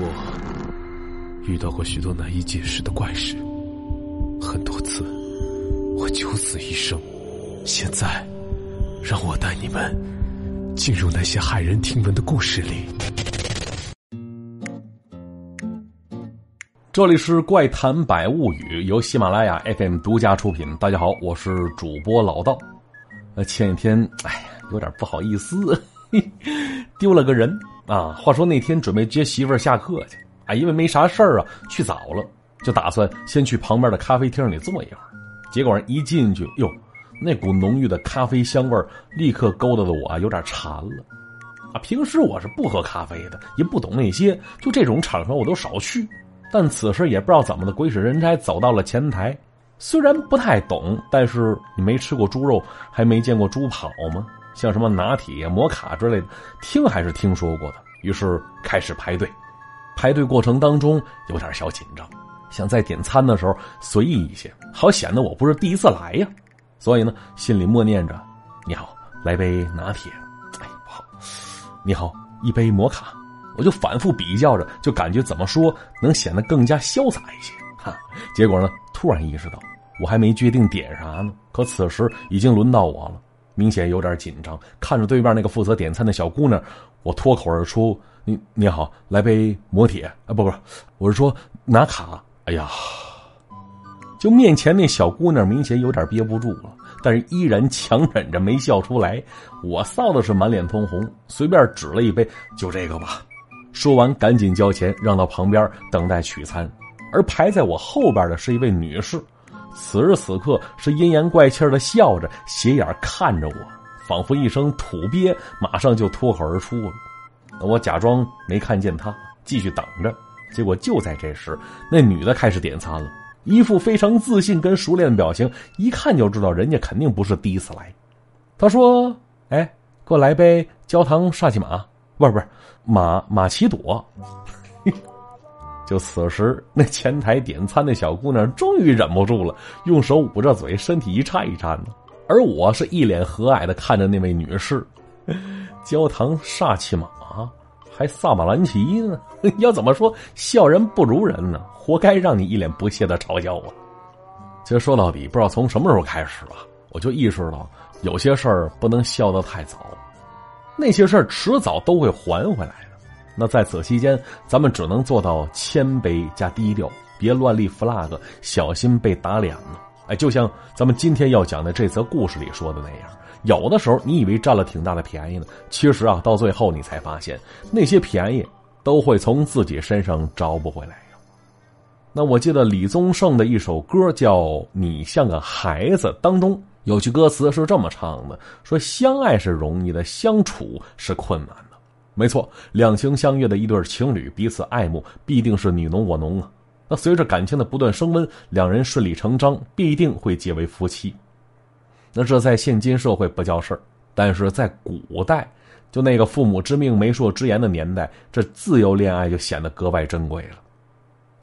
我遇到过许多难以解释的怪事，很多次我九死一生。现在，让我带你们进入那些骇人听闻的故事里。这里是《怪谈百物语》，由喜马拉雅 FM 独家出品。大家好，我是主播老道。呃，前几天，哎呀，有点不好意思，丢了个人。啊，话说那天准备接媳妇儿下课去，啊，因为没啥事儿啊，去早了，就打算先去旁边的咖啡厅里坐一会儿。结果一进去，哟，那股浓郁的咖啡香味立刻勾搭的我有点馋了。啊，平时我是不喝咖啡的，也不懂那些，就这种场合我都少去。但此时也不知道怎么的，鬼使神差走到了前台。虽然不太懂，但是你没吃过猪肉，还没见过猪跑吗？像什么拿铁、摩卡之类的，听还是听说过的。于是开始排队，排队过程当中有点小紧张，想在点餐的时候随意一些，好显得我不是第一次来呀。所以呢，心里默念着：“你好，来杯拿铁。”哎，不好，你好，一杯摩卡。我就反复比较着，就感觉怎么说能显得更加潇洒一些。哈，结果呢，突然意识到我还没决定点啥呢，可此时已经轮到我了。明显有点紧张，看着对面那个负责点餐的小姑娘，我脱口而出：“你你好，来杯摩铁啊，不不，我是说拿卡。”哎呀，就面前那小姑娘明显有点憋不住了，但是依然强忍着没笑出来。我臊的是满脸通红，随便指了一杯，就这个吧。说完，赶紧交钱，让到旁边等待取餐。而排在我后边的是一位女士。此时此刻是阴阳怪气的笑着，斜眼看着我，仿佛一声土鳖马上就脱口而出了。我假装没看见他，继续等着。结果就在这时，那女的开始点餐了，一副非常自信跟熟练的表情，一看就知道人家肯定不是第一次来。她说：“哎，给我来杯焦糖沙琪玛，不是不是玛玛奇朵。”就此时，那前台点餐的小姑娘终于忍不住了，用手捂着嘴，身体一颤一颤的。而我是一脸和蔼的看着那位女士，焦糖煞气马，还萨马兰奇呢？要怎么说，笑人不如人呢？活该让你一脸不屑的嘲笑我。其实说到底，不知道从什么时候开始吧，我就意识到有些事儿不能笑得太早，那些事儿迟早都会还回来。那在此期间，咱们只能做到谦卑加低调，别乱立 flag，小心被打脸呢。哎，就像咱们今天要讲的这则故事里说的那样，有的时候你以为占了挺大的便宜呢，其实啊，到最后你才发现，那些便宜都会从自己身上找不回来。那我记得李宗盛的一首歌叫《你像个孩子》，当中有句歌词是这么唱的：说相爱是容易的，相处是困难。没错，两情相悦的一对情侣彼此爱慕，必定是你侬我侬啊。那随着感情的不断升温，两人顺理成章必定会结为夫妻。那这在现今社会不叫事儿，但是在古代，就那个父母之命媒妁之言的年代，这自由恋爱就显得格外珍贵了。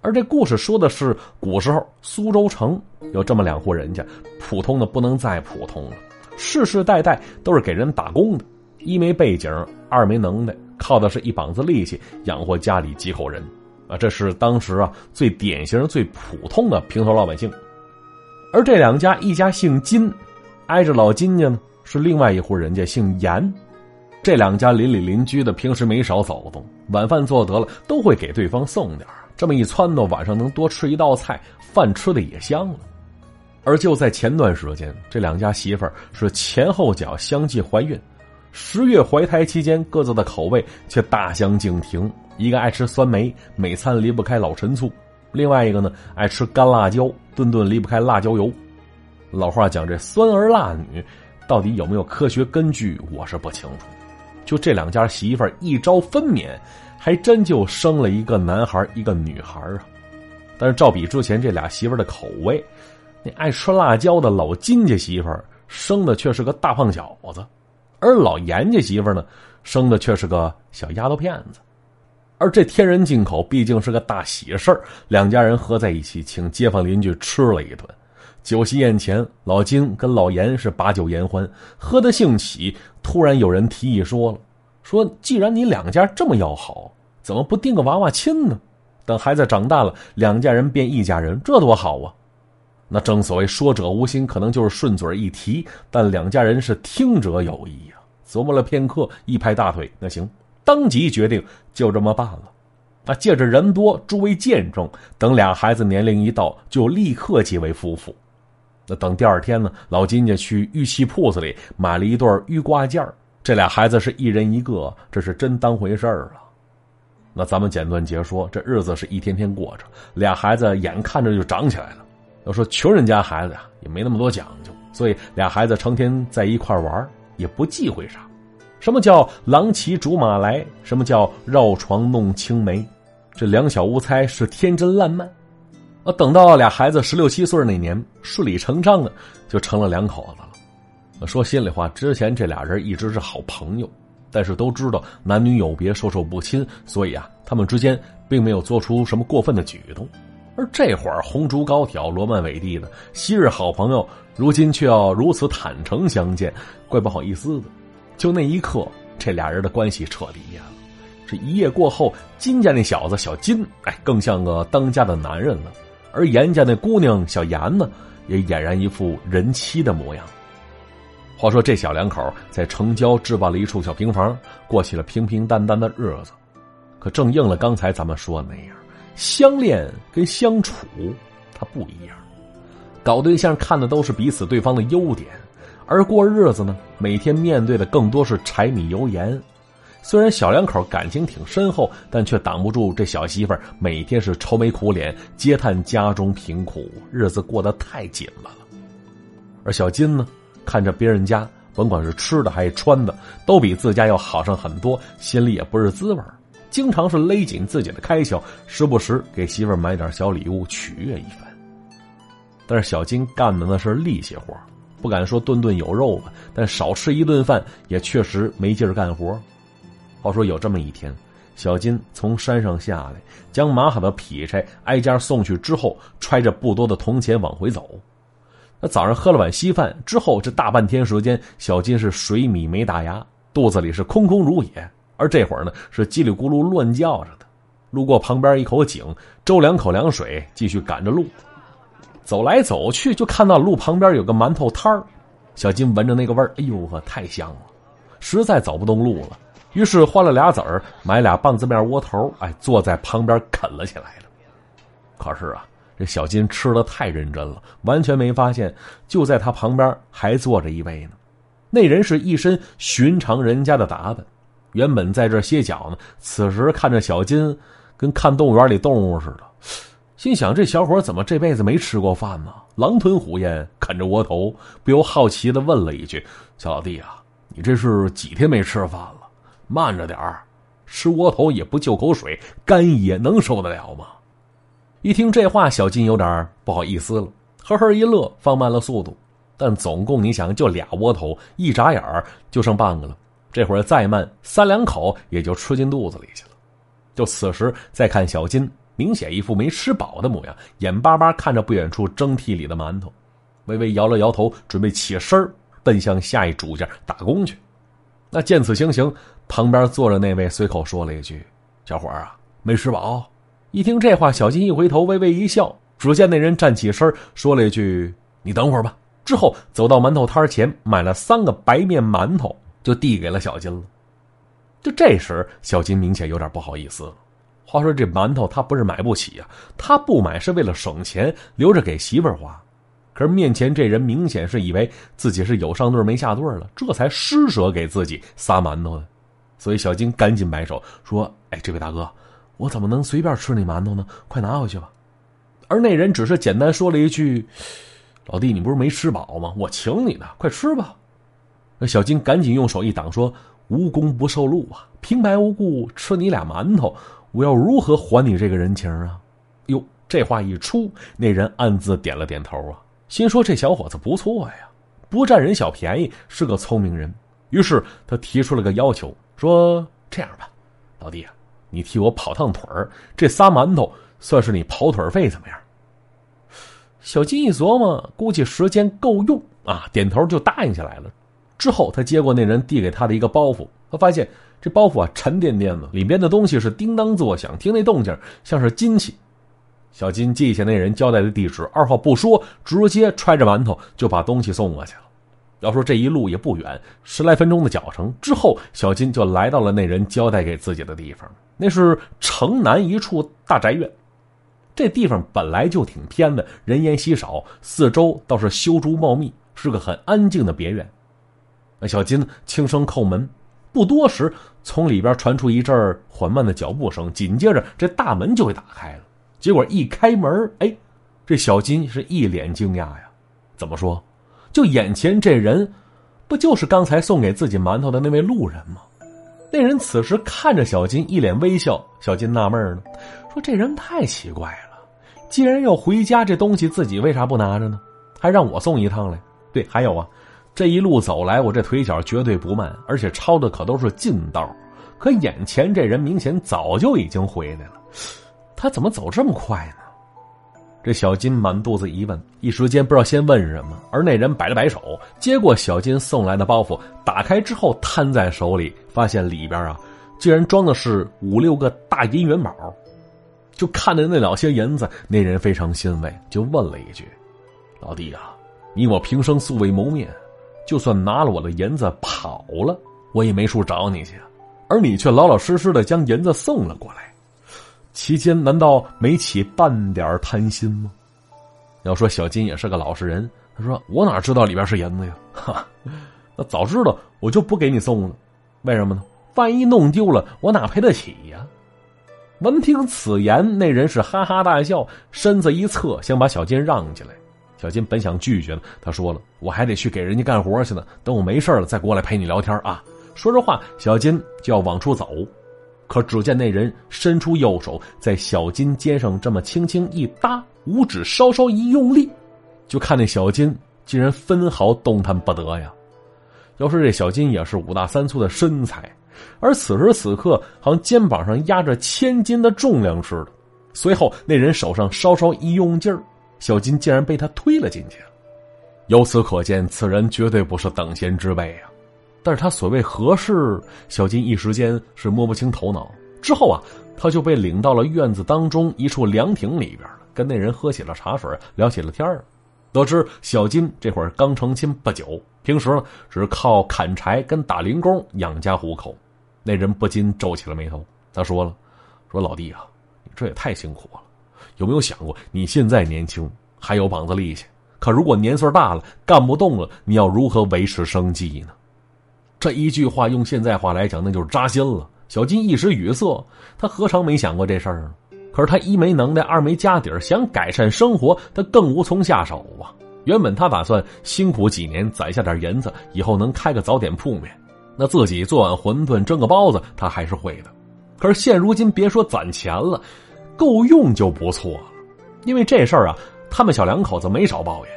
而这故事说的是古时候苏州城有这么两户人家，普通的不能再普通了，世世代代都是给人打工的，一没背景，二没能耐。靠的是一膀子力气养活家里几口人，啊，这是当时啊最典型、最普通的平头老百姓。而这两家，一家姓金，挨着老金家呢是另外一户人家姓严。这两家邻里邻居的，平时没少走动，晚饭做得了都会给对方送点这么一撺掇，晚上能多吃一道菜，饭吃的也香了。而就在前段时间，这两家媳妇儿是前后脚相继怀孕。十月怀胎期间，各自的口味却大相径庭。一个爱吃酸梅，每餐离不开老陈醋；另外一个呢，爱吃干辣椒，顿顿离不开辣椒油。老话讲，这酸儿辣女到底有没有科学根据，我是不清楚。就这两家媳妇儿一朝分娩，还真就生了一个男孩一个女孩啊。但是照比之前这俩媳妇儿的口味，那爱吃辣椒的老金家媳妇儿生的却是个大胖小子。而老严家媳妇呢，生的却是个小丫头片子，而这天人进口毕竟是个大喜事儿，两家人合在一起，请街坊邻居吃了一顿。酒席宴前，老金跟老严是把酒言欢，喝得兴起，突然有人提议说了：“说既然你两家这么要好，怎么不定个娃娃亲呢？等孩子长大了，两家人变一家人，这多好啊！那正所谓说者无心，可能就是顺嘴一提，但两家人是听者有意。琢磨了片刻，一拍大腿，那行，当即决定就这么办了。啊，借着人多，诸位见证，等俩孩子年龄一到，就立刻结为夫妇。那等第二天呢，老金家去玉器铺子里买了一对玉挂件这俩孩子是一人一个，这是真当回事儿了。那咱们简短截说，这日子是一天天过着，俩孩子眼看着就长起来了。要说穷人家孩子呀，也没那么多讲究，所以俩孩子成天在一块玩，也不忌讳啥。什么叫郎骑竹马来？什么叫绕床弄青梅？这两小无猜是天真烂漫。啊，等到俩孩子十六七岁那年，顺理成章的就成了两口子了。说心里话，之前这俩人一直是好朋友。但是都知道男女有别，授受不亲，所以啊，他们之间并没有做出什么过分的举动。而这会儿红烛高挑，罗曼伟蒂的昔日好朋友，如今却要如此坦诚相见，怪不好意思的。就那一刻，这俩人的关系彻底变了。这一夜过后，金家那小子小金，哎，更像个当家的男人了；而严家那姑娘小严呢，也俨然一副人妻的模样。话说这小两口在城郊置办了一处小平房，过起了平平淡淡的日子。可正应了刚才咱们说的那样，相恋跟相处它不一样。搞对象看的都是彼此对方的优点，而过日子呢，每天面对的更多是柴米油盐。虽然小两口感情挺深厚，但却挡不住这小媳妇儿每天是愁眉苦脸，嗟叹家中贫苦，日子过得太紧巴了。而小金呢？看着别人家，甭管是吃的还是穿的，都比自家要好上很多，心里也不是滋味经常是勒紧自己的开销，时不时给媳妇买点小礼物取悦一番。但是小金干的那是力气活不敢说顿顿有肉吧，但少吃一顿饭也确实没劲儿干活话说有这么一天，小金从山上下来，将码好的劈柴挨家送去之后，揣着不多的铜钱往回走。那早上喝了碗稀饭之后，这大半天时间，小金是水米没打牙，肚子里是空空如也。而这会儿呢，是叽里咕噜乱叫着的。路过旁边一口井，周两口凉水，继续赶着路。走来走去，就看到路旁边有个馒头摊儿。小金闻着那个味儿，哎呦呵，太香了！实在走不动路了，于是花了俩子儿买俩棒子面窝头，哎，坐在旁边啃了起来了。可是啊。这小金吃的太认真了，完全没发现，就在他旁边还坐着一位呢。那人是一身寻常人家的打扮，原本在这歇脚呢。此时看着小金，跟看动物园里动物似的，心想：这小伙怎么这辈子没吃过饭呢？狼吞虎咽啃着窝头，不由好奇的问了一句：“小老弟啊，你这是几天没吃饭了？慢着点儿，吃窝头也不就口水，干也能受得了吗？”一听这话，小金有点不好意思了，呵呵一乐，放慢了速度。但总共你想，就俩窝头，一眨眼儿就剩半个了。这会儿再慢，三两口也就吃进肚子里去了。就此时再看小金，明显一副没吃饱的模样，眼巴巴看着不远处蒸屉里的馒头，微微摇了摇头，准备起身奔向下一主家打工去。那见此情形，旁边坐着那位随口说了一句：“小伙儿啊，没吃饱。”一听这话，小金一回头，微微一笑。只见那人站起身，说了一句：“你等会儿吧。”之后走到馒头摊前，买了三个白面馒头，就递给了小金了。就这时，小金明显有点不好意思了。话说这馒头他不是买不起啊，他不买是为了省钱，留着给媳妇儿花。可是面前这人明显是以为自己是有上顿没下顿了，这才施舍给自己仨馒头的。所以小金赶紧摆手说：“哎，这位大哥。”我怎么能随便吃你馒头呢？快拿回去吧！而那人只是简单说了一句：“老弟，你不是没吃饱吗？我请你的，快吃吧。”那小金赶紧用手一挡，说：“无功不受禄啊！平白无故吃你俩馒头，我要如何还你这个人情啊？”哟，这话一出，那人暗自点了点头啊，心说：“这小伙子不错呀，不占人小便宜，是个聪明人。”于是他提出了个要求，说：“这样吧，老弟啊。”你替我跑趟腿儿，这仨馒头算是你跑腿费，怎么样？小金一琢磨，估计时间够用啊，点头就答应下来了。之后，他接过那人递给他的一个包袱，他发现这包袱啊沉甸甸的，里边的东西是叮当作响，听那动静像是金器。小金记下那人交代的地址，二话不说，直接揣着馒头就把东西送过去了。要说这一路也不远，十来分钟的脚程之后，小金就来到了那人交代给自己的地方，那是城南一处大宅院。这地方本来就挺偏的，人烟稀少，四周倒是修竹茂密，是个很安静的别院。那小金轻声叩门，不多时，从里边传出一阵缓慢的脚步声，紧接着这大门就会打开了。结果一开门，哎，这小金是一脸惊讶呀！怎么说？就眼前这人，不就是刚才送给自己馒头的那位路人吗？那人此时看着小金，一脸微笑。小金纳闷呢，说：“这人太奇怪了。”既然要回家，这东西自己为啥不拿着呢？还让我送一趟来？对，还有啊，这一路走来，我这腿脚绝对不慢，而且抄的可都是近道。可眼前这人明显早就已经回来了，他怎么走这么快呢？这小金满肚子疑问，一时间不知道先问什么。而那人摆了摆手，接过小金送来的包袱，打开之后摊在手里，发现里边啊，竟然装的是五六个大银元宝。就看着那两些银子，那人非常欣慰，就问了一句：“老弟啊，你我平生素未谋面，就算拿了我的银子跑了，我也没处找你去，而你却老老实实的将银子送了过来，其间难道没起半点贪心吗？”要说小金也是个老实人，他说：“我哪知道里边是银子呀？哈，那早知道我就不给你送了，为什么呢？万一弄丢了，我哪赔得起呀？”闻听此言，那人是哈哈大笑，身子一侧，想把小金让进来。小金本想拒绝呢，他说了：“我还得去给人家干活去呢，等我没事了再过来陪你聊天啊。”说着话，小金就要往出走，可只见那人伸出右手，在小金肩上这么轻轻一搭，五指稍稍一用力，就看那小金竟然分毫动弹不得呀！要说这小金也是五大三粗的身材。而此时此刻，好像肩膀上压着千斤的重量似的。随后，那人手上稍稍一用劲儿，小金竟然被他推了进去。由此可见，此人绝对不是等闲之辈啊！但是他所谓何事，小金一时间是摸不清头脑。之后啊，他就被领到了院子当中一处凉亭里边跟那人喝起了茶水，聊起了天儿。得知小金这会儿刚成亲不久，平时呢只靠砍柴跟打零工养家糊口。那人不禁皱起了眉头，他说了：“说老弟啊，你这也太辛苦了。有没有想过，你现在年轻，还有膀子力气，可如果年岁大了，干不动了，你要如何维持生计呢？”这一句话用现在话来讲，那就是扎心了。小金一时语塞，他何尝没想过这事儿呢？可是他一没能耐，二没家底儿，想改善生活，他更无从下手啊。原本他打算辛苦几年，攒下点银子，以后能开个早点铺面。那自己做碗馄饨、蒸个包子，他还是会的。可是现如今，别说攒钱了，够用就不错了。因为这事儿啊，他们小两口子没少抱怨。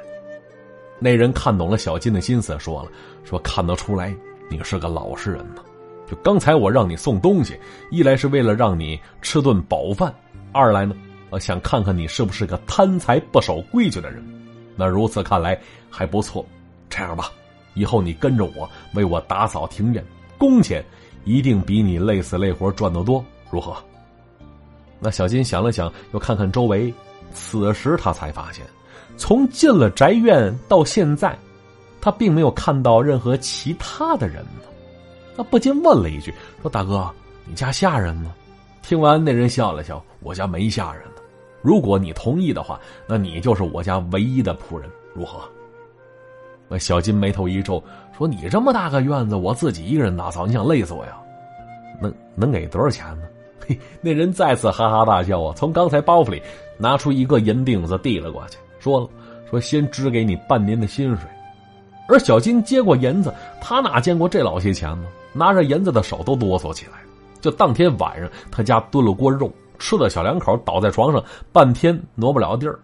那人看懂了小金的心思，说了：“说看得出来你是个老实人呢。就刚才我让你送东西，一来是为了让你吃顿饱饭，二来呢，我想看看你是不是个贪财不守规矩的人。那如此看来还不错。这样吧。”以后你跟着我为我打扫庭院，工钱一定比你累死累活赚得多，如何？那小金想了想，又看看周围，此时他才发现，从进了宅院到现在，他并没有看到任何其他的人呢。他不禁问了一句：“说大哥，你家下人呢？”听完那人笑了笑：“我家没下人呢。如果你同意的话，那你就是我家唯一的仆人，如何？”那小金眉头一皱，说：“你这么大个院子，我自己一个人打扫，你想累死我呀？能能给多少钱呢？” 那人再次哈哈大笑啊，从刚才包袱里拿出一个银锭子递了过去，说了：“说先支给你半年的薪水。”而小金接过银子，他哪见过这老些钱呢？拿着银子的手都哆嗦起来。就当天晚上，他家炖了锅肉，吃的小两口倒在床上，半天挪不了地儿。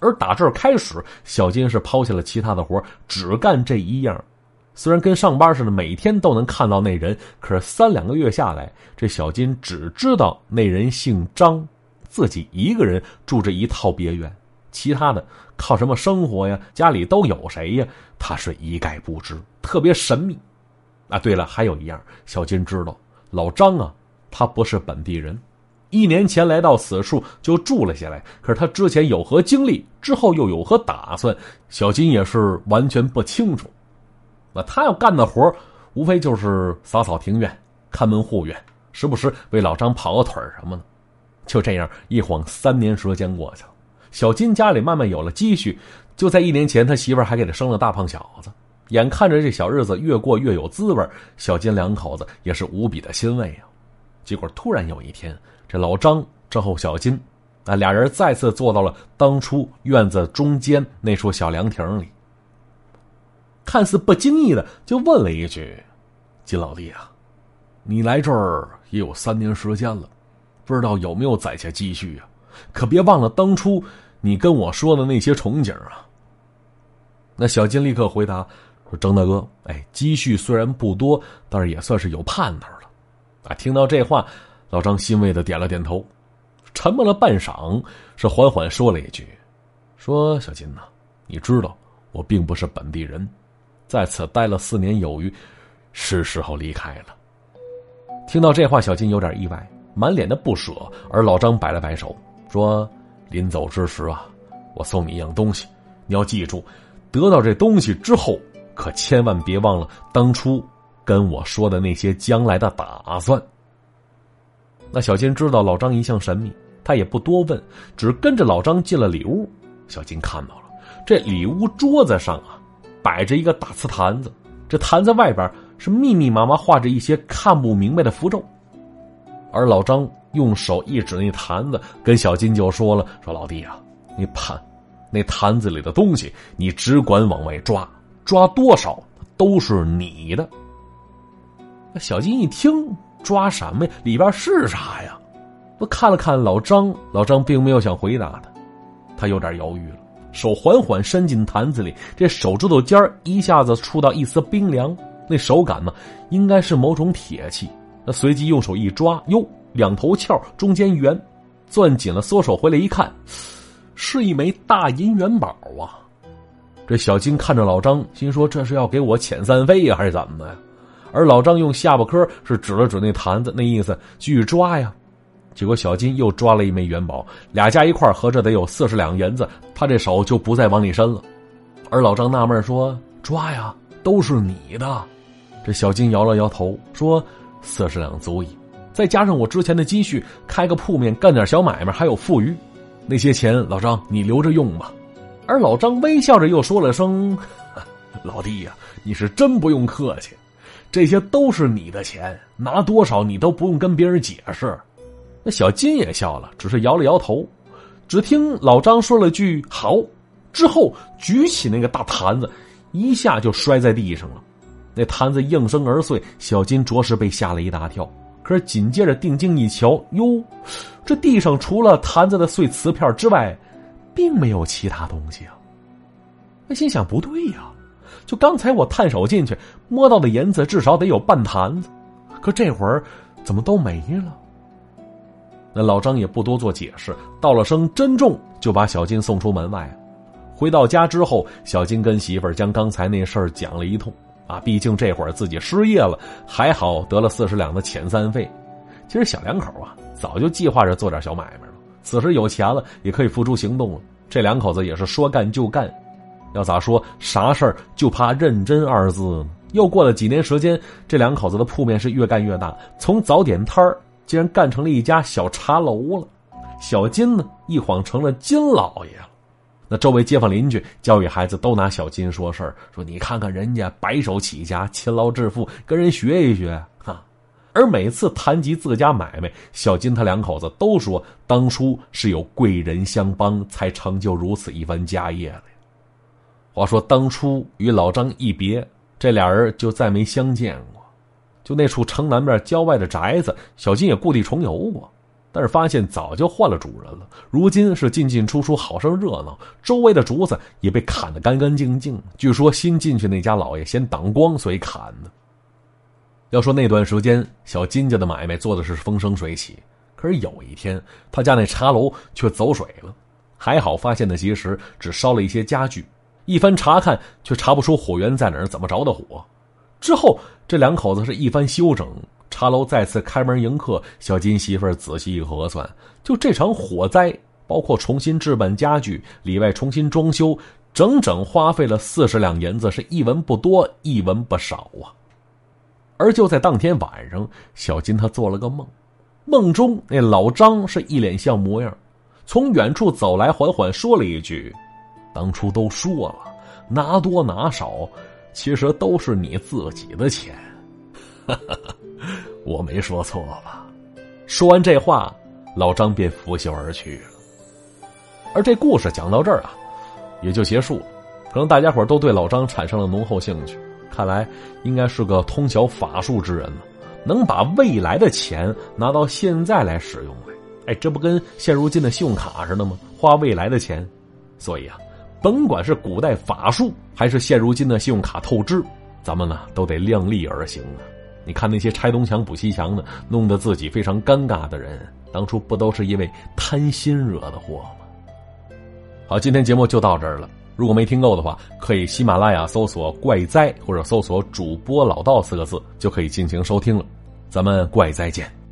而打这儿开始，小金是抛下了其他的活只干这一样。虽然跟上班似的，每天都能看到那人，可是三两个月下来，这小金只知道那人姓张，自己一个人住着一套别院，其他的靠什么生活呀？家里都有谁呀？他是一概不知，特别神秘。啊，对了，还有一样，小金知道老张啊，他不是本地人，一年前来到此处就住了下来。可是他之前有何经历，之后又有何打算，小金也是完全不清楚。那他要干的活无非就是扫扫庭院、看门护院，时不时为老张跑个腿什么的。就这样，一晃三年时间过去了，小金家里慢慢有了积蓄。就在一年前，他媳妇还给他生了大胖小子。眼看着这小日子越过越有滋味，小金两口子也是无比的欣慰啊。结果突然有一天，这老张正后小金，啊，俩人再次坐到了当初院子中间那处小凉亭里。看似不经意的就问了一句：“金老弟啊，你来这儿也有三年时间了，不知道有没有攒下积蓄啊？可别忘了当初你跟我说的那些憧憬啊。”那小金立刻回答说：“张大哥，哎，积蓄虽然不多，但是也算是有盼头了。”啊，听到这话，老张欣慰的点了点头，沉默了半晌，是缓缓说了一句：“说小金呐，你知道我并不是本地人。”在此待了四年有余，是时候离开了。听到这话，小金有点意外，满脸的不舍。而老张摆了摆手，说：“临走之时啊，我送你一样东西，你要记住，得到这东西之后，可千万别忘了当初跟我说的那些将来的打算。”那小金知道老张一向神秘，他也不多问，只跟着老张进了里屋。小金看到了这里屋桌子上啊。摆着一个大瓷坛子，这坛子外边是密密麻麻画着一些看不明白的符咒，而老张用手一指那坛子，跟小金就说了：“说老弟啊，你看，那坛子里的东西，你只管往外抓，抓多少都是你的。”小金一听，抓什么呀？里边是啥呀？我看了看老张，老张并没有想回答他，他有点犹豫了。手缓缓伸进坛子里，这手指头尖儿一下子触到一丝冰凉，那手感呢，应该是某种铁器。那随即用手一抓，哟，两头翘，中间圆，攥紧了，缩手回来一看，是一枚大银元宝啊！这小金看着老张，心说这是要给我遣散费呀，还是怎么呀？而老张用下巴颏是指了指那坛子，那意思继续抓呀。结果小金又抓了一枚元宝，俩加一块合着得有四十两银子，他这手就不再往里伸了。而老张纳闷说：“抓呀，都是你的。”这小金摇了摇头说：“四十两足矣，再加上我之前的积蓄，开个铺面干点小买卖还有富余。那些钱，老张你留着用吧。”而老张微笑着又说了声：“老弟呀，你是真不用客气，这些都是你的钱，拿多少你都不用跟别人解释。”那小金也笑了，只是摇了摇头。只听老张说了句“好”，之后举起那个大坛子，一下就摔在地上了。那坛子应声而碎，小金着实被吓了一大跳。可是紧接着定睛一瞧，哟，这地上除了坛子的碎瓷片之外，并没有其他东西啊。那心想不对呀，就刚才我探手进去摸到的银子，至少得有半坛子，可这会儿怎么都没了？那老张也不多做解释，道了声珍重，就把小金送出门外。回到家之后，小金跟媳妇儿将刚才那事儿讲了一通。啊，毕竟这会儿自己失业了，还好得了四十两的遣散费。其实小两口啊，早就计划着做点小买卖了。此时有钱了，也可以付诸行动了。这两口子也是说干就干。要咋说，啥事儿就怕认真二字。又过了几年时间，这两口子的铺面是越干越大，从早点摊儿。竟然干成了一家小茶楼了，小金呢一晃成了金老爷了。那周围街坊邻居教育孩子都拿小金说事儿，说你看看人家白手起家、勤劳致富，跟人学一学哈。而每次谈及自家买卖，小金他两口子都说当初是有贵人相帮，才成就如此一番家业的。话说当初与老张一别，这俩人就再没相见过。就那处城南面郊外的宅子，小金也故地重游过，但是发现早就换了主人了。如今是进进出出，好生热闹，周围的竹子也被砍得干干净净。据说新进去那家老爷嫌挡光，所以砍的。要说那段时间，小金家的买卖做的是风生水起，可是有一天，他家那茶楼却走水了。还好发现的及时，只烧了一些家具，一番查看却查不出火源在哪儿，怎么着的火。之后，这两口子是一番休整，茶楼再次开门迎客。小金媳妇儿仔细一核算，就这场火灾，包括重新置办家具、里外重新装修，整整花费了四十两银子，是一文不多，一文不少啊。而就在当天晚上，小金他做了个梦，梦中那老张是一脸像模样，从远处走来，缓缓说了一句：“当初都说了，拿多拿少。”其实都是你自己的钱，我没说错吧？说完这话，老张便拂袖而去了。而这故事讲到这儿啊，也就结束了。可能大家伙都对老张产生了浓厚兴趣，看来应该是个通晓法术之人呢，能把未来的钱拿到现在来使用来。哎，这不跟现如今的信用卡似的吗？花未来的钱，所以啊。甭管是古代法术，还是现如今的信用卡透支，咱们呢都得量力而行啊！你看那些拆东墙补西墙的，弄得自己非常尴尬的人，当初不都是因为贪心惹的祸吗？好，今天节目就到这儿了。如果没听够的话，可以喜马拉雅搜索“怪哉”或者搜索“主播老道”四个字，就可以进行收听了。咱们怪哉见。